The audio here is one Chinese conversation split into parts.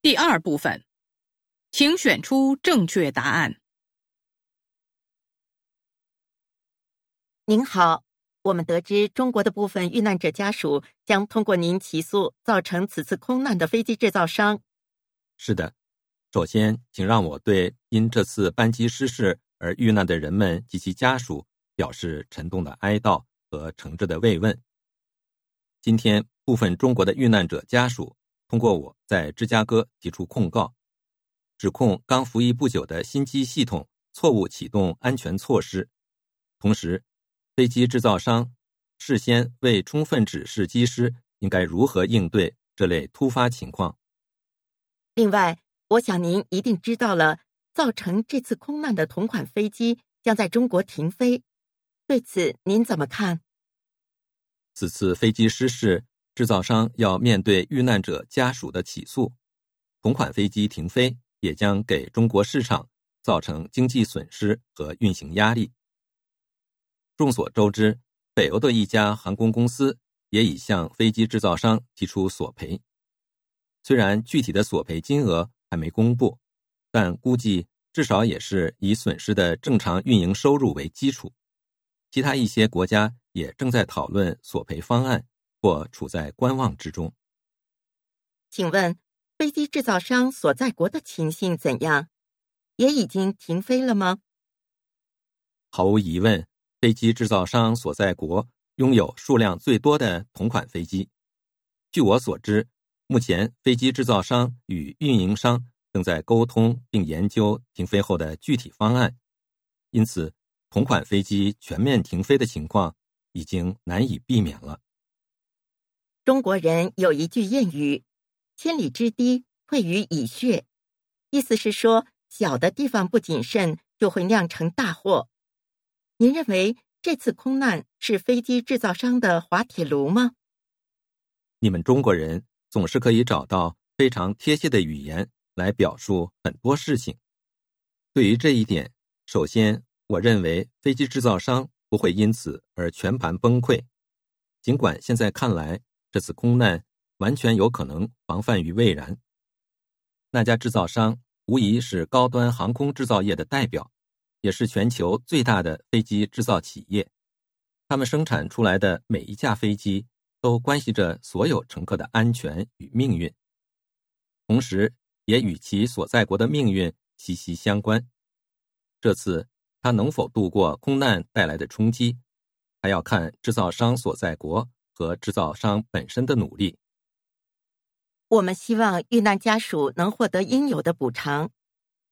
第二部分，请选出正确答案。您好，我们得知中国的部分遇难者家属将通过您起诉造成此次空难的飞机制造商。是的，首先，请让我对因这次班机失事而遇难的人们及其家属表示沉重的哀悼和诚挚的慰问。今天，部分中国的遇难者家属通过我在芝加哥提出控告，指控刚服役不久的新机系统错误启动安全措施，同时，飞机制造商事先未充分指示机师应该如何应对这类突发情况。另外，我想您一定知道了，造成这次空难的同款飞机将在中国停飞，对此您怎么看？此次飞机失事，制造商要面对遇难者家属的起诉，同款飞机停飞也将给中国市场造成经济损失和运行压力。众所周知，北欧的一家航空公司也已向飞机制造商提出索赔，虽然具体的索赔金额还没公布，但估计至少也是以损失的正常运营收入为基础。其他一些国家。也正在讨论索赔方案，或处在观望之中。请问，飞机制造商所在国的情形怎样？也已经停飞了吗？毫无疑问，飞机制造商所在国拥有数量最多的同款飞机。据我所知，目前飞机制造商与运营商正在沟通并研究停飞后的具体方案，因此，同款飞机全面停飞的情况。已经难以避免了。中国人有一句谚语：“千里之堤，溃于蚁穴”，意思是说，小的地方不谨慎，就会酿成大祸。您认为这次空难是飞机制造商的滑铁卢吗？你们中国人总是可以找到非常贴切的语言来表述很多事情。对于这一点，首先，我认为飞机制造商。不会因此而全盘崩溃，尽管现在看来，这次空难完全有可能防范于未然。那家制造商无疑是高端航空制造业的代表，也是全球最大的飞机制造企业。他们生产出来的每一架飞机都关系着所有乘客的安全与命运，同时也与其所在国的命运息息相关。这次。他能否度过空难带来的冲击，还要看制造商所在国和制造商本身的努力。我们希望遇难家属能获得应有的补偿，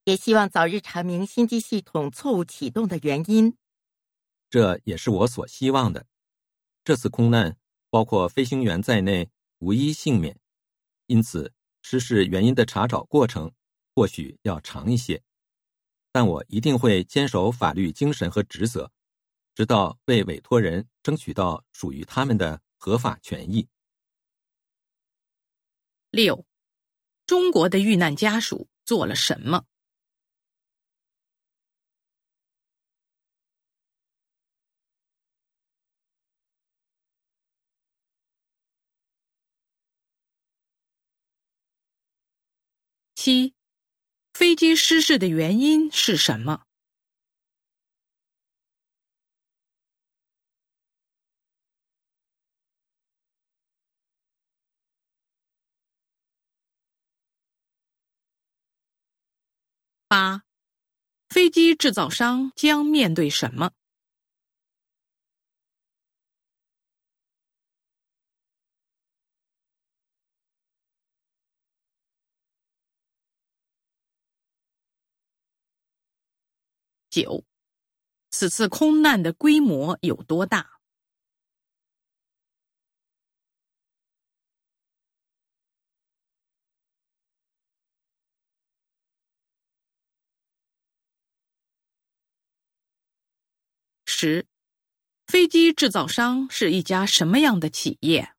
也希望早日查明新机系统错误启动的原因。这也是我所希望的。这次空难包括飞行员在内无一幸免，因此失事原因的查找过程或许要长一些。但我一定会坚守法律精神和职责，直到为委托人争取到属于他们的合法权益。六，中国的遇难家属做了什么？七。飞机失事的原因是什么？八，飞机制造商将面对什么？九，此次空难的规模有多大？十，飞机制造商是一家什么样的企业？